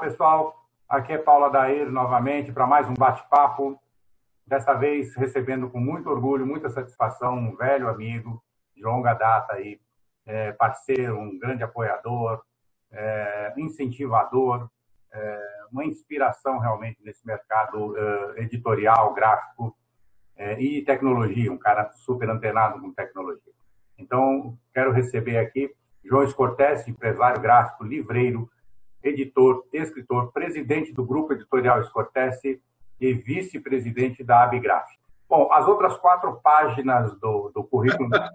pessoal. Aqui é Paula Daeiro novamente para mais um bate-papo. Dessa vez recebendo com muito orgulho, muita satisfação um velho amigo de longa data aí, é, parceiro, um grande apoiador, é, incentivador, é, uma inspiração realmente nesse mercado é, editorial, gráfico é, e tecnologia, um cara super antenado com tecnologia. Então, quero receber aqui João Escortes, empresário gráfico, livreiro, editor, escritor, presidente do Grupo Editorial Escortese e vice-presidente da Abigraf. Bom, as outras quatro páginas do, do currículo na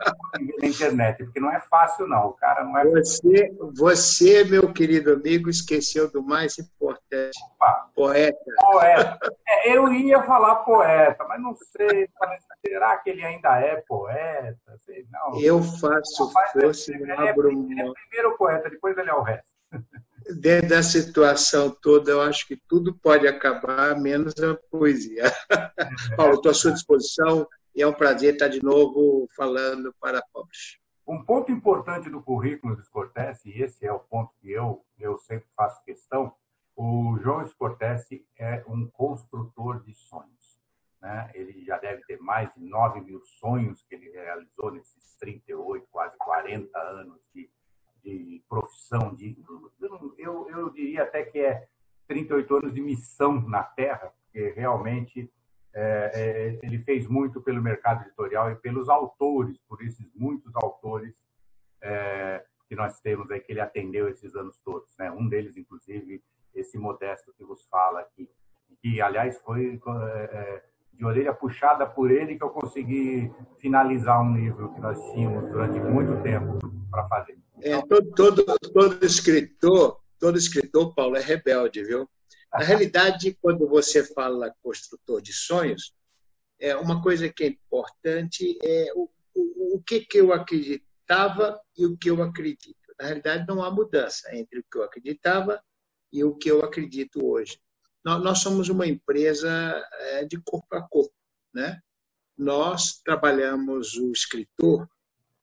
internet, porque não é fácil, não. O cara não é. Você, você, meu querido amigo, esqueceu do mais importante: Opa. poeta. Poeta. É, eu ia falar poeta, mas não sei. Será que ele ainda é poeta? Sei, não. Eu faço força ele, ele, é, ele é primeiro poeta, depois ele é o resto dentro da situação toda, eu acho que tudo pode acabar, menos a poesia. Paulo, estou à sua disposição e é um prazer estar de novo falando para pobres. Um ponto importante do currículo do Scortese, e esse é o ponto que eu, eu sempre faço questão, o João Scortese é um construtor de sonhos. Né? Ele já deve ter mais de 9 mil sonhos que ele realizou nesses 38, quase 40 anos de de profissão, de, eu, eu diria até que é 38 anos de missão na Terra, porque realmente é, é, ele fez muito pelo mercado editorial e pelos autores, por esses muitos autores é, que nós temos aí, que ele atendeu esses anos todos. Né? Um deles, inclusive, esse Modesto que vos fala aqui, que, aliás, foi é, é, de orelha puxada por ele que eu consegui finalizar um livro que nós tínhamos durante muito tempo para fazer. É, todo, todo, todo escritor, todo escritor, Paulo, é rebelde, viu? Na realidade, quando você fala construtor de sonhos, é uma coisa que é importante é o, o, o que, que eu acreditava e o que eu acredito. Na realidade, não há mudança entre o que eu acreditava e o que eu acredito hoje. Nós, nós somos uma empresa é, de corpo a corpo, né? Nós trabalhamos o escritor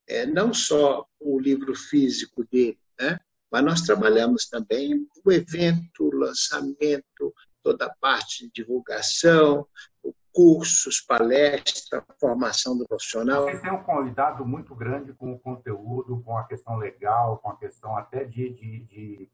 é, não só o livro físico dele, né? mas nós trabalhamos também o evento, o lançamento, toda a parte de divulgação, cursos, palestras, formação do profissional. Você tem um convidado muito grande com o conteúdo, com a questão legal, com a questão até de, de, de,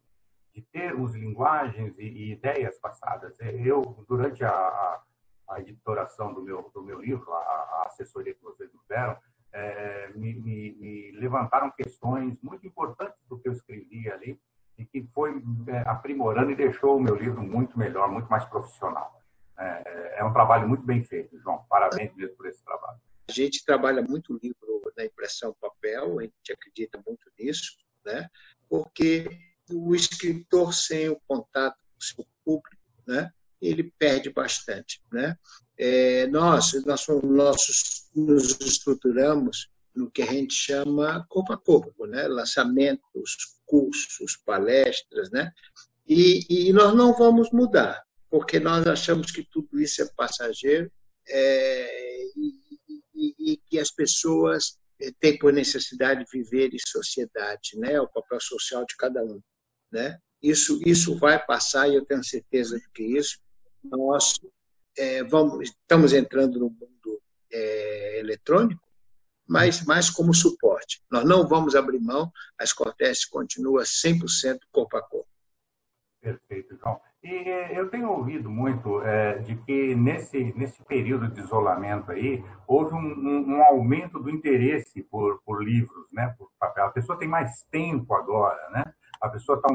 de termos, linguagens e, e, ideias passadas. Eu, durante a, a editoração do meu, do meu livro, a, a assessoria que vocês me deram, é, me, me, me, levantaram questões muito importantes do que eu escrevi ali e que foi é, aprimorando e deixou o meu livro muito melhor, muito mais profissional. É, é um trabalho muito bem feito, João. Parabéns mesmo por esse trabalho. A gente trabalha muito livro na impressão papel, a gente acredita muito nisso, né? porque o escritor sem o contato com o seu público, né? ele perde bastante. Né? É, nós, nós, nós nos estruturamos no que a gente chama corpo a corpo, né? lançamentos, cursos, palestras, né? E, e, nós não vamos mudar, porque nós achamos que tudo isso é passageiro é, e, e, e, que as pessoas é, têm por necessidade de viver em sociedade, né? o papel social de cada um. Né? Isso, isso vai passar e eu tenho certeza de que isso nós é, vamos, estamos entrando no mundo é, eletrônico, mas mais como suporte. Nós não vamos abrir mão, a Escortes continua 100% corpo a corpo. Perfeito, João. E é, eu tenho ouvido muito é, de que nesse, nesse período de isolamento aí, houve um, um, um, aumento do interesse por, por livros, né, por papel. A pessoa tem mais tempo agora, né? A pessoa tá,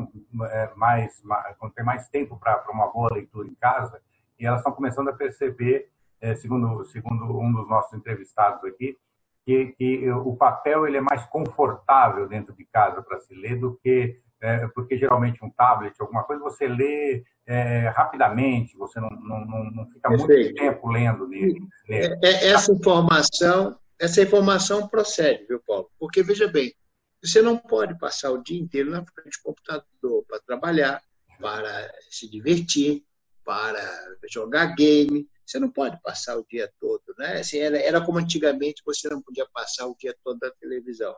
é, mais, mais, tem mais tempo para uma boa leitura em casa e elas estão começando a perceber, é, segundo, segundo um dos nossos entrevistados aqui, que, que o papel ele é mais confortável dentro de casa para se ler do que é, porque geralmente um tablet, alguma coisa, você lê é, rapidamente, você não, não, não fica Perfeito. muito tempo lendo nele. É, é, essa informação, essa informação procede, viu, Paulo? Porque veja bem, você não pode passar o dia inteiro na frente do computador para trabalhar, para se divertir, para jogar game. Você não pode passar o dia todo, né? Assim, era, era como antigamente você não podia passar o dia todo na televisão.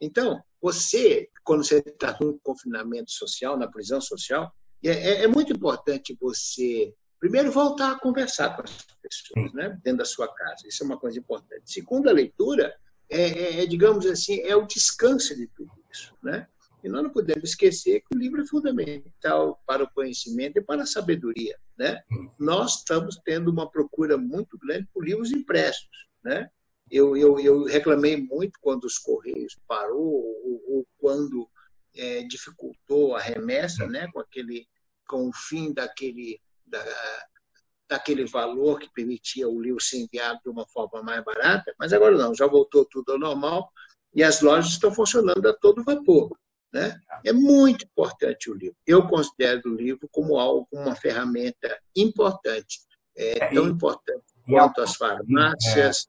Então, você, quando você está no confinamento social, na prisão social, É, é, é, muito importante você, primeiro, voltar a conversar com as pessoas, né? dentro da sua casa. Isso é uma coisa importante. Segundo, a leitura é, é, é, digamos assim, é o descanso de tudo isso. Né? E nós não podemos esquecer que o livro é fundamental para o conhecimento e para a sabedoria. Né? Nós estamos tendo uma procura muito grande por livros impressos. Né? Eu, eu, eu reclamei muito quando os Correios parou ou, ou quando é, dificultou a remessa, né, com aquele, com o fim daquele, da, daquele valor que permitia o livro ser enviado de uma forma mais barata, mas agora não, já voltou tudo ao normal e as lojas estão funcionando a todo vapor. Né? É muito importante o livro. Eu considero o livro como algo, uma ferramenta importante, é, é tão importante quanto as farmácias,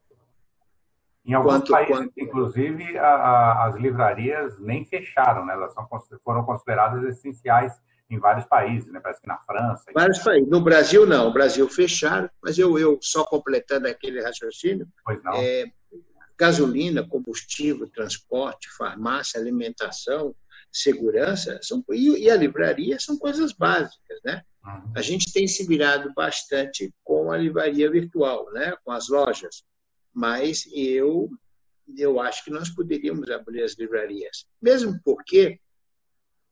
em alguns quanto, países, quanto... inclusive, a, a, as livrarias nem fecharam, né? elas são, foram consideradas essenciais em vários países, né? parece que na França. Vários países. No Brasil, não. O Brasil fecharam, mas eu, eu só completando aquele raciocínio, é, gasolina, combustível, transporte, farmácia, alimentação, segurança são, e, e a livraria são coisas básicas. Né? Uhum. A gente tem se virado bastante com a livraria virtual, né? com as lojas mas eu eu acho que nós poderíamos abrir as livrarias, mesmo porque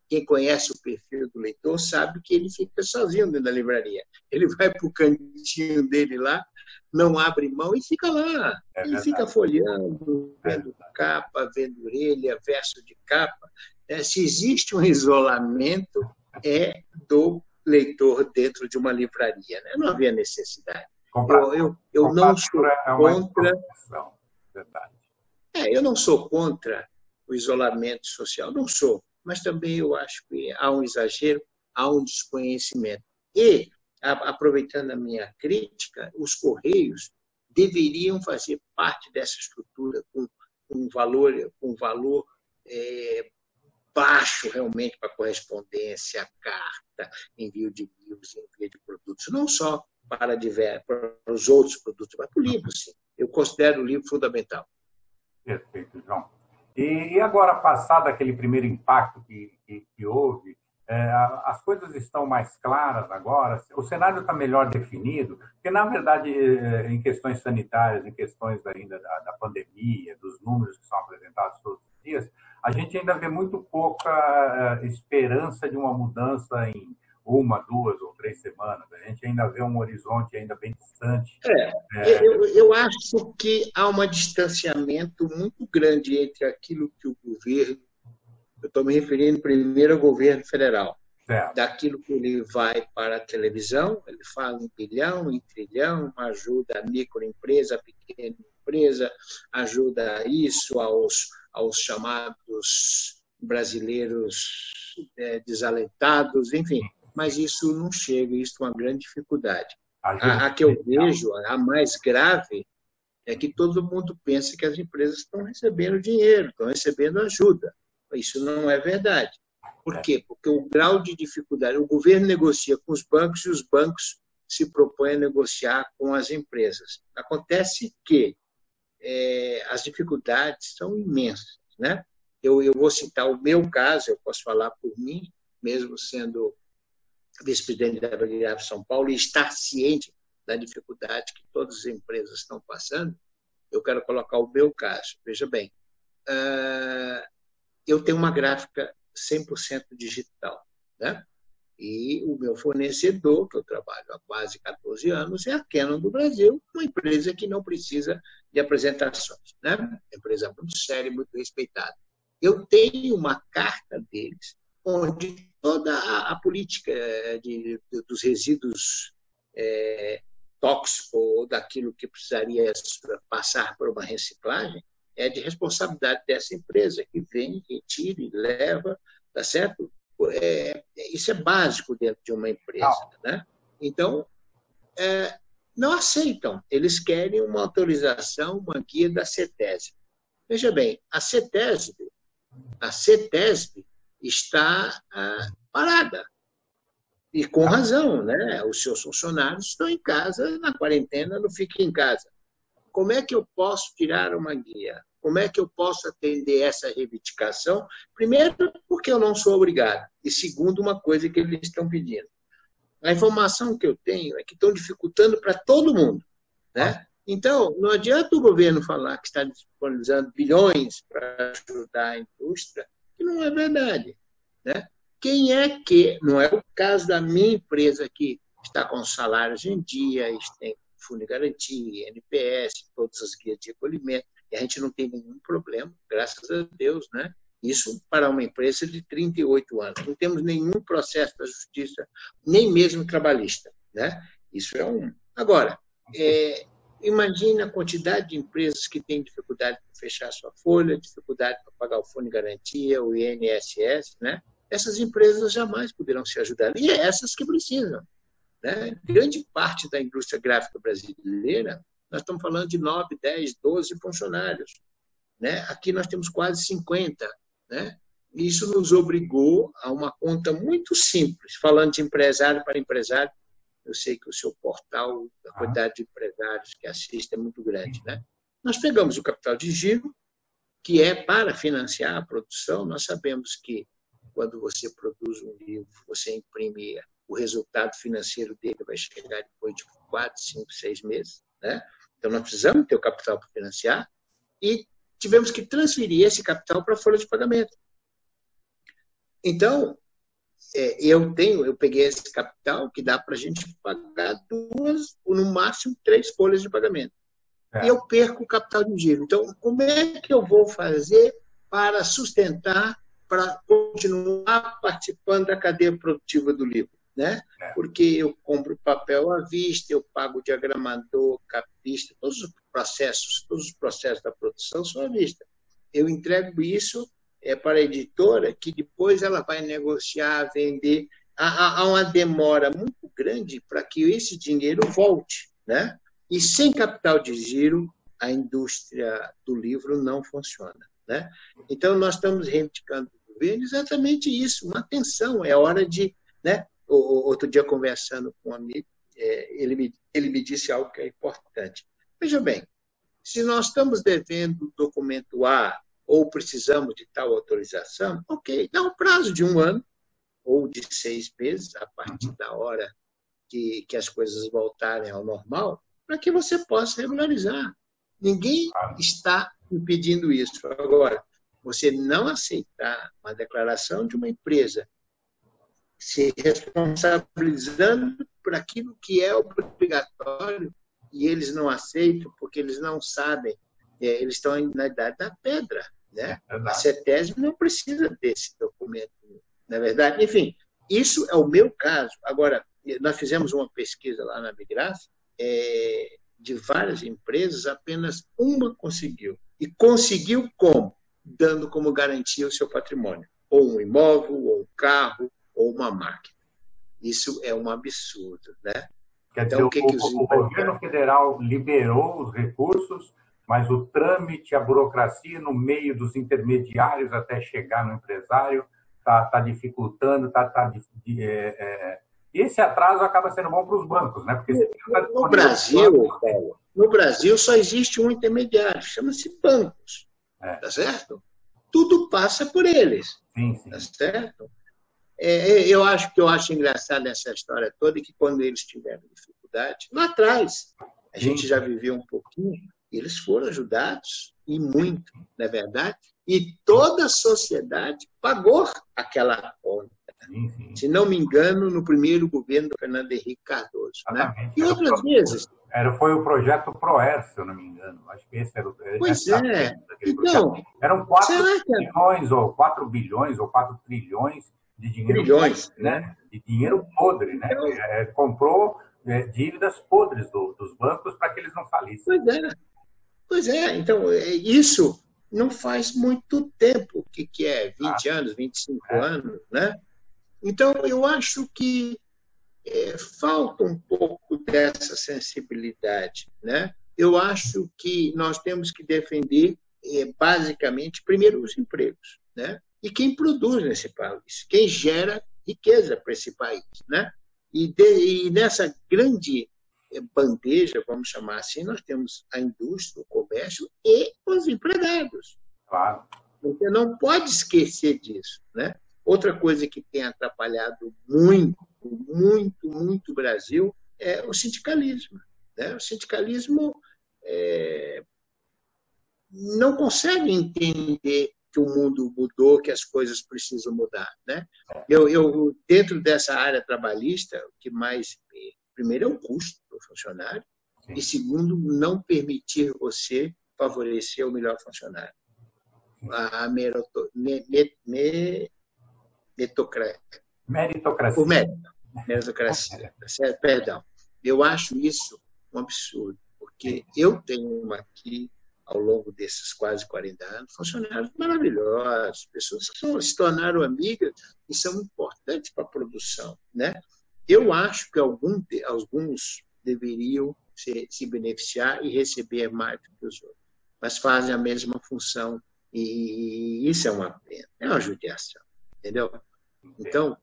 quem conhece o perfil do leitor sabe que ele fica sozinho dentro da livraria. Ele vai para o cantinho dele lá, não abre mão e fica lá. É ele fica folheando, vendo capa, vendo orelha, verso de capa. É, se existe um isolamento, é do leitor dentro de uma livraria. Né? Não havia necessidade. Eu, eu, eu não sou é contra. É, eu não sou contra o isolamento social, não sou, mas também eu acho que há um exagero, há um desconhecimento. E, aproveitando a minha crítica, os Correios deveriam fazer parte dessa estrutura com um valor, um valor é, baixo realmente para correspondência, carta, envio de livros, envio de produtos, não só para, diversos, para os outros produtos, mas para o livro, sim. Eu considero o livro fundamental. Perfeito, João. E agora, passado aquele primeiro impacto que, que, que houve, é, as coisas estão mais claras agora, o cenário está melhor definido, porque, na verdade, é, em questões sanitárias, em questões ainda da, da pandemia, dos números que são apresentados a gente ainda vê muito pouca é, esperança de uma mudança em uma, duas ou três semanas. A gente ainda vê um horizonte ainda bem distante. É, é... Eu, eu acho que há um distanciamento muito grande entre aquilo que o governo, eu estou me referindo primeiro ao governo federal, certo. daquilo que ele vai para a televisão, ele fala em bilhão, em trilhão, ajuda a microempresa, a pequena empresa, ajuda isso aos, aos chamados brasileiros é, desalentados, enfim mas isso não chega, isso é uma grande dificuldade. A, a que eu vejo, a mais grave, é que todo mundo pensa que as empresas estão recebendo dinheiro, estão recebendo ajuda. Isso não é verdade. Por quê? Porque o grau de dificuldade, o governo negocia com os bancos e os bancos se propõem a negociar com as empresas. Acontece que é, as dificuldades são imensas. Né? Eu, eu vou citar o meu caso, eu posso falar por mim, mesmo sendo vice-presidente da Brigada São Paulo, e estar ciente da dificuldade que todas as empresas estão passando, eu quero colocar o meu caso. Veja bem, uh, eu tenho uma gráfica 100% digital, né? E o meu fornecedor, que eu trabalho há quase 14 anos, é a Canon do Brasil, uma empresa que não precisa de apresentações, né? Uma empresa muito séria, muito respeitada. Eu tenho uma carta deles onde toda a, a política eh, de, de, dos resíduos é, tóxicos ou daquilo que precisaria passar por uma reciclagem é de responsabilidade dessa empresa que vem, retira e leva, tá certo? É, isso é básico dentro de uma empresa, né? Então, é, não aceitam. Eles querem uma autorização, uma guia da CETESB. Veja bem, a CETESB, a CETESB está ah, parada. E com razão, né? Os seus funcionários estão em casa, na quarentena, não fiquem em casa. Como é que eu posso tirar uma guia? Como é que eu posso atender essa reivindicação? Primeiro, porque eu não sou obrigado. E segundo, uma coisa que eles estão pedindo. A informação que eu tenho é que estão dificultando para todo mundo. Né? Então, não adianta o governo falar que está disponibilizando bilhões para ajudar a indústria, que não é verdade. Né? Quem é que, não é o caso da minha empresa que está com salários em dia, tem fundo de garantia, NPS, todas as guias de recolhimento, e a gente não tem nenhum problema, graças a Deus, né? Isso para uma empresa de 38 anos. Não temos nenhum processo da justiça, nem mesmo trabalhista, né? Isso é um. Agora, é, imagine a quantidade de empresas que têm dificuldade para fechar sua folha, dificuldade para pagar o fundo de garantia, o INSS, né? Essas empresas jamais poderão se ajudar. E é essas que precisam. Né? Grande parte da indústria gráfica brasileira, nós estamos falando de 9, 10, 12 funcionários. Né? Aqui nós temos quase 50. Né? Isso nos obrigou a uma conta muito simples, falando de empresário para empresário. Eu sei que o seu portal, a quantidade de empresários que assiste é muito grande. Né? Nós pegamos o capital de giro, que é para financiar a produção. Nós sabemos que quando você produz um livro, você imprime o resultado financeiro dele vai chegar depois de quatro, cinco, seis meses. Né? Então, nós precisamos ter o capital para financiar e tivemos que transferir esse capital para a folha de pagamento. Então, é, eu tenho, eu peguei esse capital que dá para a gente pagar duas, ou no máximo três folhas de pagamento. É. E eu perco o capital de giro. Então, como é que eu vou fazer para sustentar, para continuar participando da cadeia produtiva do livro? Né? É. Porque eu compro papel à vista, eu pago diagramador, capista, todos os processos, todos os processos da produção são à vista. Eu entrego isso é, para a editora, que depois ela vai negociar, vender. Há, há uma demora muito grande para que esse dinheiro volte, né? E sem capital de giro, a indústria do livro não funciona, né? Então nós estamos reivindicando do governo exatamente isso, uma atenção, é hora de, né? Outro dia conversando com um amigo, é, ele, me, ele me disse algo que é importante. Veja bem, se nós estamos devendo documento A ou precisamos de tal autorização, ok, dá um prazo de um ano ou de seis meses, a partir da hora que, que as coisas voltarem ao normal, para que você possa regularizar. Ninguém está impedindo isso. Agora, você não aceitar uma declaração de uma empresa se responsabilizando por aquilo que é obrigatório e eles não aceitam porque eles não sabem, é, eles estão na idade da pedra. Né? É a CETESB não precisa desse documento, na é verdade. Enfim, isso é o meu caso. Agora, nós fizemos uma pesquisa lá na Migraça, é, de várias empresas, apenas uma conseguiu. E conseguiu como? Dando como garantia o seu patrimônio. Ou um imóvel, ou um carro, ou uma máquina. Isso é um absurdo, né? Quer então, dizer, o, que o, que os... o governo federal liberou os recursos, mas o trâmite, a burocracia no meio dos intermediários até chegar no empresário está tá dificultando, está tá, é, é... esse atraso acaba sendo bom para os bancos, né? Porque tá no Brasil, Paulo, no Brasil só existe um intermediário, chama-se bancos, é. tá certo? Tudo passa por eles, sim, sim. tá certo? É, é, eu acho que eu acho engraçado essa história toda que quando eles tiveram dificuldade, lá atrás, a gente já viveu um pouquinho, eles foram ajudados e muito, não é verdade? E toda a sociedade pagou aquela conta. Se não me engano, no primeiro governo do Fernando Henrique Cardoso. Né? E outras vezes. Era, foi o projeto PROER, se eu não me engano. Acho que esse era o. Pois é. Então, Eram 4 bilhões, ou 4 bilhões, ou 4 trilhões de dinheiro podre, né? De dinheiro podre, né? Então, é, comprou é, dívidas podres do, dos bancos para que eles não falissem. Pois é. Pois é, então é, isso não faz muito tempo, o que, que é? 20 ah, anos, 25 é. anos, né? Então, eu acho que é, falta um pouco dessa sensibilidade, né? Eu acho que nós temos que defender, é, basicamente, primeiro os empregos, né? E quem produz nesse país, quem gera riqueza para esse país. Né? E, de, e nessa grande bandeja, vamos chamar assim, nós temos a indústria, o comércio e os empregados. Claro. Você não pode esquecer disso. Né? Outra coisa que tem atrapalhado muito, muito, muito o Brasil é o sindicalismo. Né? O sindicalismo é, não consegue entender que o mundo mudou, que as coisas precisam mudar. Né? Eu, eu, dentro dessa área trabalhista, o que mais. Primeiro é o custo do funcionário, Sim. e segundo, não permitir você favorecer o melhor funcionário. A meroto, me, me, me, meritocracia. Meritocracia. O mérito. Meritocracia. Perdão. Eu acho isso um absurdo, porque eu tenho uma aqui ao longo desses quase 40 anos, funcionários maravilhosos, pessoas que se tornaram amigas e são importantes para a produção. Né? Eu acho que algum, alguns deveriam se, se beneficiar e receber mais do que os outros, mas fazem a mesma função e isso é uma pena, é uma judiação, entendeu? Então,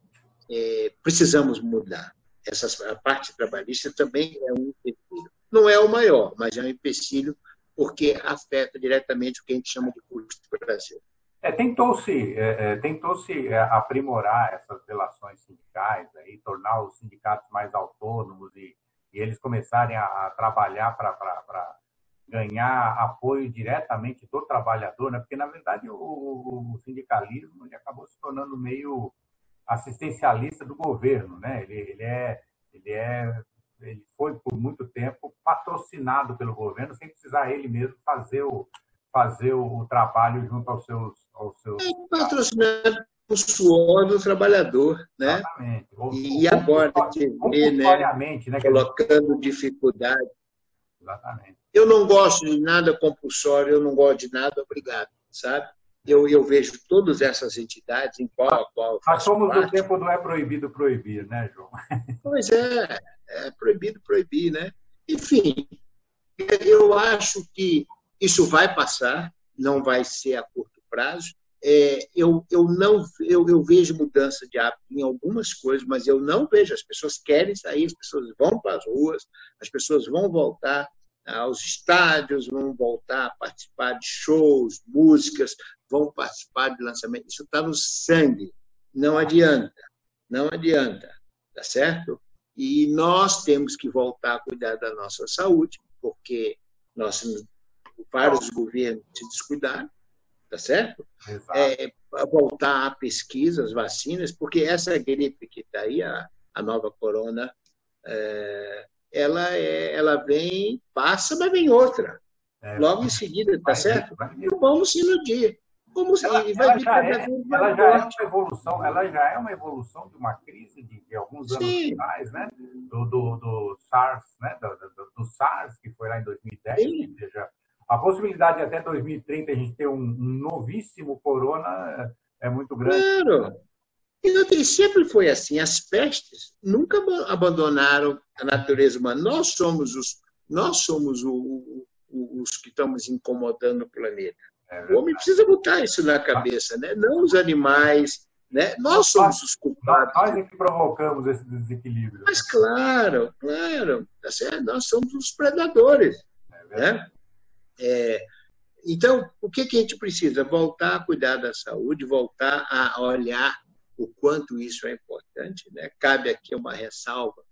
é, precisamos mudar. Essa, a parte trabalhista também é um empecilho. Não é o maior, mas é um empecilho porque afeta diretamente o que a gente chama de custo do Brasil. É, tentou-se é, é, tentou-se é, aprimorar essas relações sindicais, aí, tornar os sindicatos mais autônomos e, e eles começarem a, a trabalhar para ganhar apoio diretamente do trabalhador, né? porque, na verdade, o, o sindicalismo ele acabou se tornando meio assistencialista do governo. Né? Ele, ele, é, ele é ele foi por muito tempo patrocinado pelo governo sem precisar ele mesmo fazer o fazer o trabalho junto aos seus aos seus é patrocinado o suor do trabalhador, né? Exatamente. E agora você vê, né, né, colocando dificuldade. Exatamente. Eu não gosto de nada compulsório, eu não gosto de nada obrigado, sabe? Eu, eu vejo todas essas entidades em qual qual. Nós somos parte. do tempo do é proibido proibir, né, João? Pois é é proibido proibir, né? Enfim, eu acho que isso vai passar, não vai ser a curto prazo. É, eu, eu não eu, eu vejo mudança de hábito em algumas coisas, mas eu não vejo. As pessoas querem sair, as pessoas vão para as ruas, as pessoas vão voltar aos estádios, vão voltar a participar de shows, músicas, vão participar de lançamento. Isso está no sangue. Não adianta, não adianta, tá certo? E nós temos que voltar a cuidar da nossa saúde, porque nós, vários governos se descuidaram, tá certo? É, voltar à pesquisa, as vacinas, porque essa gripe que está aí, a, a nova corona, é, ela, é, ela vem, passa, mas vem outra. É, Logo em seguida, tá certo? E vamos se iludir. Como ela, ela, já é, ela já é uma evolução, ela já é uma evolução de uma crise de, de alguns anos Sim. atrás, né? Do, do, do SARS, né? Do, do, do, SARS, que foi lá em 2010. Sim. Seja, a possibilidade de até 2030 a gente ter um, um novíssimo corona é, é muito grande. Claro. E sempre foi assim. As pestes nunca abandonaram a natureza humana. Nós somos os, nós somos o, o, os que estamos incomodando o planeta. É o homem precisa botar isso na cabeça, né? não os animais. Né? Nós somos os culpados. Nós é que provocamos esse desequilíbrio. Mas claro, claro, tá nós somos os predadores. É né? É, então, o que, que a gente precisa? Voltar a cuidar da saúde, voltar a olhar o quanto isso é importante. Né? Cabe aqui uma ressalva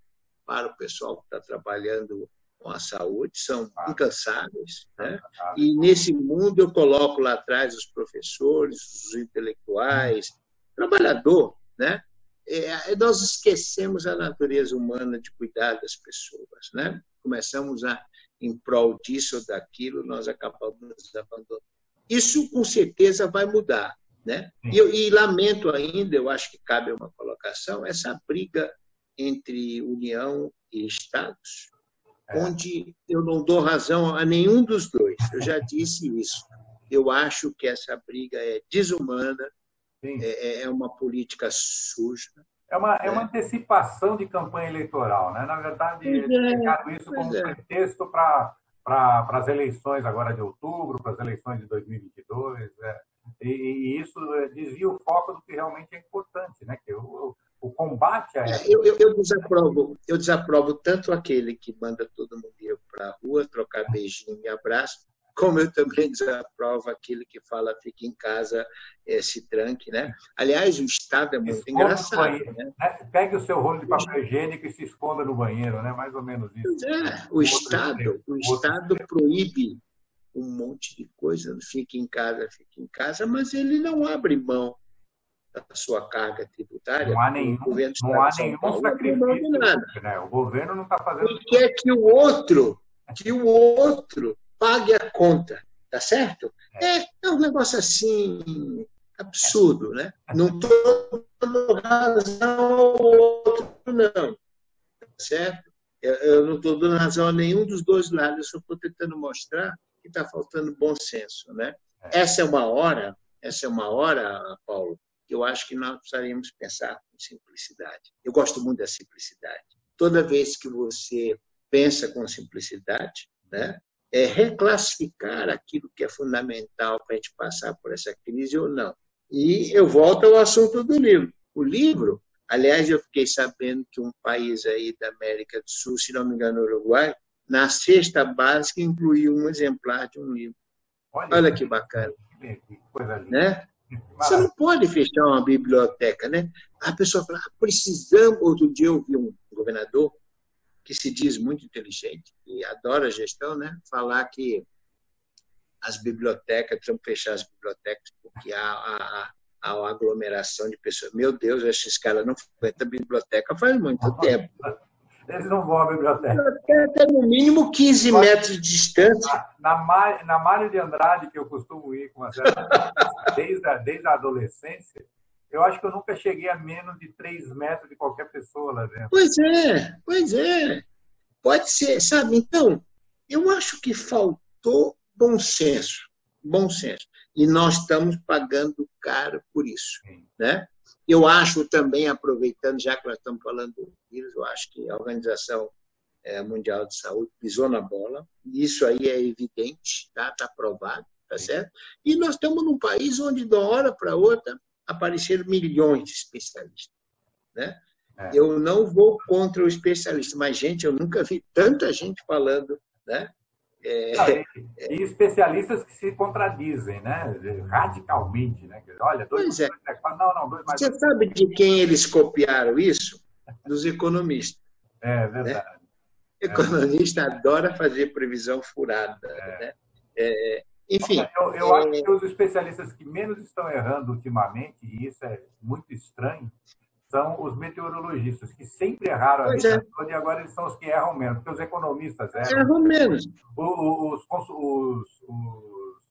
para o pessoal que está trabalhando com a saúde, são incansáveis. Né? E nesse mundo eu coloco lá atrás os professores, os intelectuais, trabalhador. Né? É, nós esquecemos a natureza humana de cuidar das pessoas. Né? Começamos a, em prol disso ou daquilo, nós acabamos abandonando. Isso, com certeza, vai mudar. Né? E, e lamento ainda, eu acho que cabe uma colocação, essa briga entre União e Estados, é. onde eu não dou razão a nenhum dos dois. Eu já disse isso. Eu acho que essa briga é desumana, é, é, uma política suja. É uma, é uma antecipação de campanha eleitoral, né? Na verdade, eles é, pegaram isso como é. pretexto para para as eleições agora de outubro, para as eleições de 2022, é, e, e, isso desvia o foco do que realmente é importante, né? Que o, o combate eu, eu, eu, desaprovo, eu desaprovo tanto aquele que manda todo mundo ir para a rua, trocar beijinho e abraço, como eu também desaprovo aquele que fala fique em casa, é, se tranque, né? Aliás, o Estado é muito engraçado. Né? É, pegue o seu rolo de papel higiênico e se esconda no banheiro, né? Mais ou menos isso. É, o, o Estado, o Estado proíbe um monte de coisa, fique em casa, fique em casa, mas ele não abre mão da sua carga tributária. Não há nenhum, não há nenhum Paulo, sacrifício. Nada. Né? O governo não está fazendo. E quer que o outro, que o outro pague a conta, tá certo? É, é, é um negócio assim absurdo, né? Não estou dando razão ao outro, não, tá certo? Eu não estou dando razão a nenhum dos dois lados, eu só estou tentando mostrar que está faltando bom senso, né? É. Essa é uma hora, essa é uma hora, Paulo, eu acho que nós precisaríamos pensar com simplicidade. Eu gosto muito da simplicidade. Toda vez que você pensa com simplicidade, né, é reclassificar aquilo que é fundamental para a gente passar por essa crise ou não. E eu volto ao assunto do livro. O livro, aliás, eu fiquei sabendo que um país aí da América do Sul, se não me engano, Uruguai, na cesta básica incluiu um exemplar de um livro. Olha, Olha que bacana. Que coisa linda. Né? Você não pode fechar uma biblioteca, né? A pessoa fala, ah, precisamos. Outro dia eu vi um governador que se diz muito inteligente e adora a gestão, né? Falar que as bibliotecas, precisam fechar as bibliotecas porque há, há, há uma aglomeração de pessoas. Meu Deus, esses caras não frequentam a biblioteca faz muito tempo. Eles não vão à biblioteca. Até no mínimo 15 Mas, metros de distância. Na, na, na Mário de Andrade, que eu costumo ir com a certa, desde, a, desde a adolescência, eu acho que eu nunca cheguei a menos de 3 metros de qualquer pessoa lá dentro. Pois é, pois é. Pode ser, sabe? Então, eu acho que faltou bom senso. Bom senso. E nós estamos pagando caro por isso. Né? Eu acho também, aproveitando, já que nós estamos falando do vírus, eu acho que a Organização eh, Mundial de Saúde pisou na bola. Isso aí é evidente, está tá provado, tá certo? E nós estamos num país onde, de uma hora para outra, apareceram milhões de especialistas. Né? É. Eu não vou contra o especialista, mas, gente, eu nunca vi tanta gente falando né, é, e especialistas que se contradizem, né? Radicalmente, né? Olha, dois pois é. Não, não, dois mais Você sabe de quem eles copiaram isso? Dos economistas. É verdade. Né? Economista é. adora fazer previsão furada. É. Né? É, enfim. Eu, eu acho é. que os especialistas que menos estão errando ultimamente, e isso é muito estranho, são os meteorologistas, que sempre erraram a vida é. toda e agora eles são os que erram menos, porque os economistas erram. Erram menos. Os, os, os, os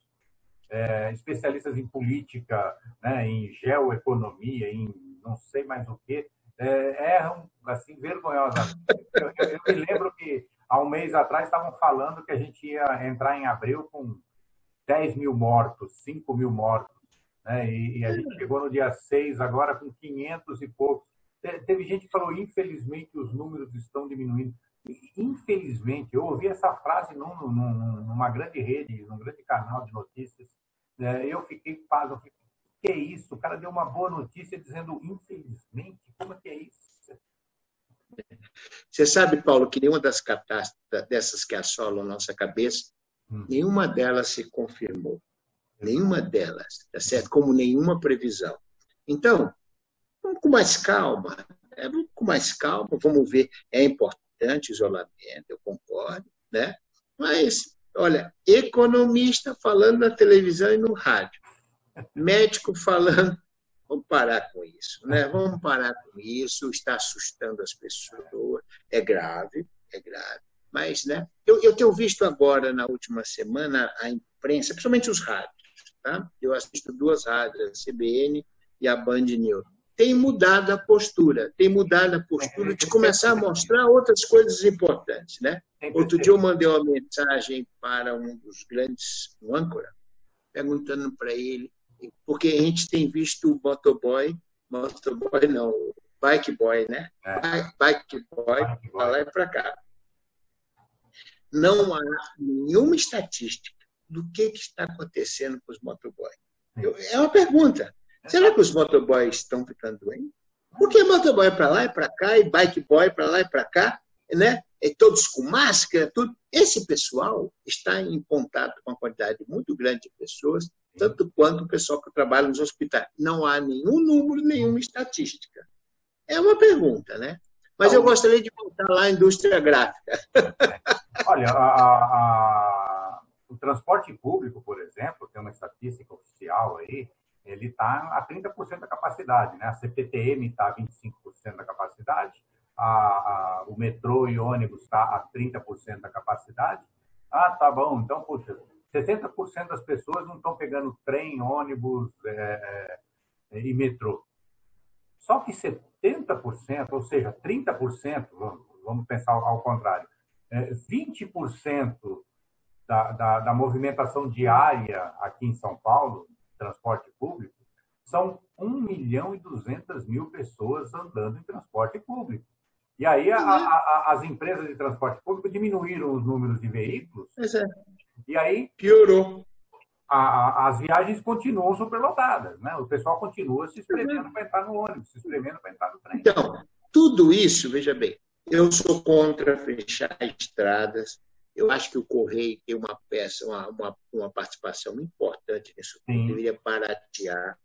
é, especialistas em política, né, em geoeconomia, em não sei mais o que, é, erram assim vergonhosamente. Eu, eu, eu me lembro que há um mês atrás estavam falando que a gente ia entrar em abril com 10 mil mortos, 5 mil mortos. Né? E, e, a gente chegou no dia 6 agora com 500 e poucos. Teve gente que falou, infelizmente, os números estão diminuindo. Infelizmente, eu ouvi essa frase num, num, numa grande rede, num grande canal de notícias. Né? Eu fiquei pasmo. O que é isso? O cara deu uma boa notícia dizendo, infelizmente, como é que é isso? Você sabe, Paulo, que nenhuma das catástrofes dessas que assolam nossa cabeça, hum. nenhuma delas se confirmou. Nenhuma delas, tá certo? Como nenhuma previsão. Então, vamos com mais calma. Né? Vamos com mais calma, vamos ver. É importante isolamento, eu concordo, né? Mas, olha, economista falando na televisão e no rádio, médico falando, vamos parar com isso, né? Vamos parar com isso, está assustando as pessoas, é grave, é grave. Mas, né? Eu, eu tenho visto agora, na última semana, a imprensa, principalmente os rádios, Tá? Eu assisto duas rádios, a CBN e a Band News. Tem mudado a postura, tem mudado a postura de começar a mostrar outras coisas importantes. Né? Outro dia eu mandei uma mensagem para um dos grandes, um âncora, perguntando para ele, porque a gente tem visto o motoboy, motoboy não, bike boy, né? É. Bike boy, para lá e para cá. Não há nenhuma estatística do que, que está acontecendo com os motoboys. é uma pergunta. Será que os motoboys estão ficando doentes? Porque motoboy é para lá e para cá, e bike boy para lá e para cá, né? E todos com máscara, tudo. Esse pessoal está em contato com uma quantidade muito grande de pessoas, tanto quanto o pessoal que trabalha nos hospitais. Não há nenhum número, nenhuma estatística. É uma pergunta, né? Mas eu gostaria de voltar lá à indústria gráfica. Olha, a, a, o transporte público, por exemplo, tem uma estatística oficial aí, ele está a 30% da capacidade, né? A CPTM está a 25% da capacidade, a, a, o metrô e ônibus está a 30% da capacidade. Ah, tá bom, então, puxa, 60% das pessoas não estão pegando trem, ônibus é, é, e metrô. Só que 70%, ou seja, 30%, vamos pensar ao contrário, 20% é, da, da, da movimentação diária aqui em São Paulo, transporte público, são 1 milhão e 200 mil pessoas andando em transporte público. E aí a, a, as empresas de transporte público diminuíram os números de veículos. É. E aí piorou. A, as viagens continuam superlotadas, né? O pessoal continua se espremendo para entrar no ônibus, se espremendo para entrar no trem. Então, tudo isso, veja bem, eu sou contra fechar estradas, eu acho que o Correio tem uma peça, uma, uma, uma participação importante nisso. Sim. Deveria baratear,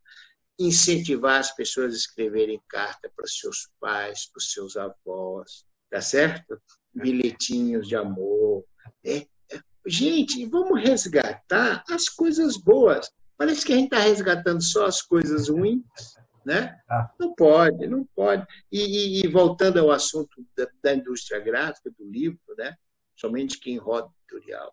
incentivar as pessoas a escreverem carta para seus pais, para os seus avós, tá certo? Bilhetinhos de amor. É, é. Gente, vamos resgatar as coisas boas. Parece que a gente está resgatando só as coisas ruins, né? Ah. Não pode, não pode. E, e, e voltando ao assunto da, da indústria gráfica, do livro, né? Somente quem roda editorial.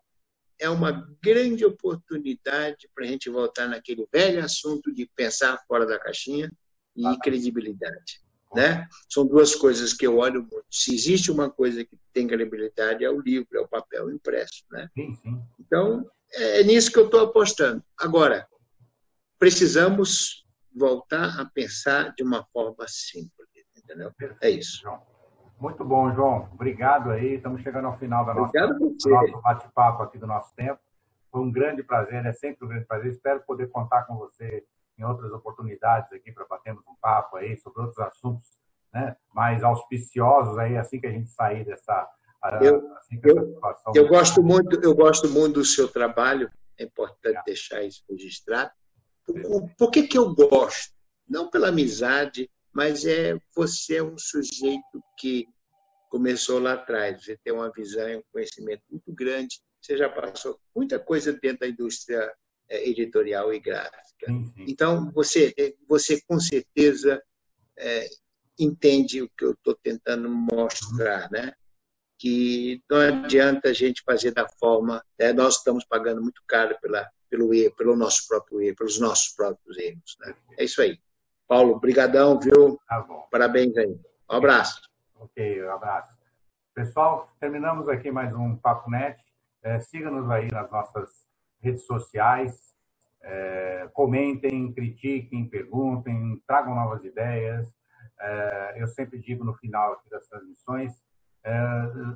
É uma grande oportunidade para a gente voltar naquele velho assunto de pensar fora da caixinha e ah, credibilidade. Né? São duas coisas que eu olho muito. Se existe uma coisa que tem credibilidade, é o livro, é o papel impresso. Né? Sim, sim. Então, é nisso que eu estou apostando. Agora, precisamos voltar a pensar de uma forma simples. Entendeu? É isso. Muito bom, João. Obrigado aí. Estamos chegando ao final da nossa, do nosso bate-papo aqui do nosso tempo. Foi um grande prazer, é sempre um grande prazer. Espero poder contar com você em outras oportunidades aqui para batermos um papo aí sobre outros assuntos né, mais auspiciosos aí, assim que a gente sair dessa. Eu, assim eu, eu, gosto muito, eu gosto muito do seu trabalho, é importante é. deixar isso registrado. Por, por que, que eu gosto? Não pela amizade, mas é você é um sujeito que começou lá atrás, você tem uma visão e um conhecimento muito grande, você já passou muita coisa dentro da indústria é, editorial e gráfica. Então, você, você com certeza é, entende o que eu estou tentando mostrar, né? que não adianta a gente fazer da forma, né? nós estamos pagando muito caro pela, pelo erro, pelo nosso próprio erro, pelos nossos próprios erros. Né? É isso aí. Paulo, brigadão, viu? Tá. Parabéns aí. Um abraço. Ok, um abraço. Pessoal, terminamos aqui mais um Papo Net. É, Siga-nos aí nas nossas redes sociais. É, comentem, critiquem, perguntem, tragam novas ideias. É, eu sempre digo no final aqui das transmissões, é,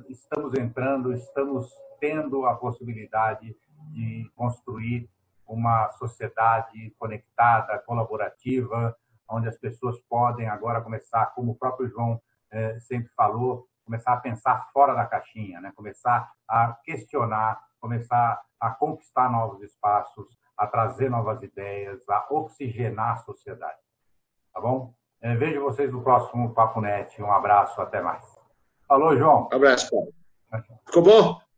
estamos entrando, estamos tendo a possibilidade de construir uma sociedade conectada, colaborativa, onde as pessoas podem agora começar, como o próprio João eh, sempre falou, começar a pensar fora da caixinha, né? começar a questionar, começar a conquistar novos espaços, a trazer novas ideias, a oxigenar a sociedade. Tá bom? Eh, vejo vocês no próximo Papo Net. Um abraço, até mais. Falou, João. Um abraço, Paulo. Ficou bom?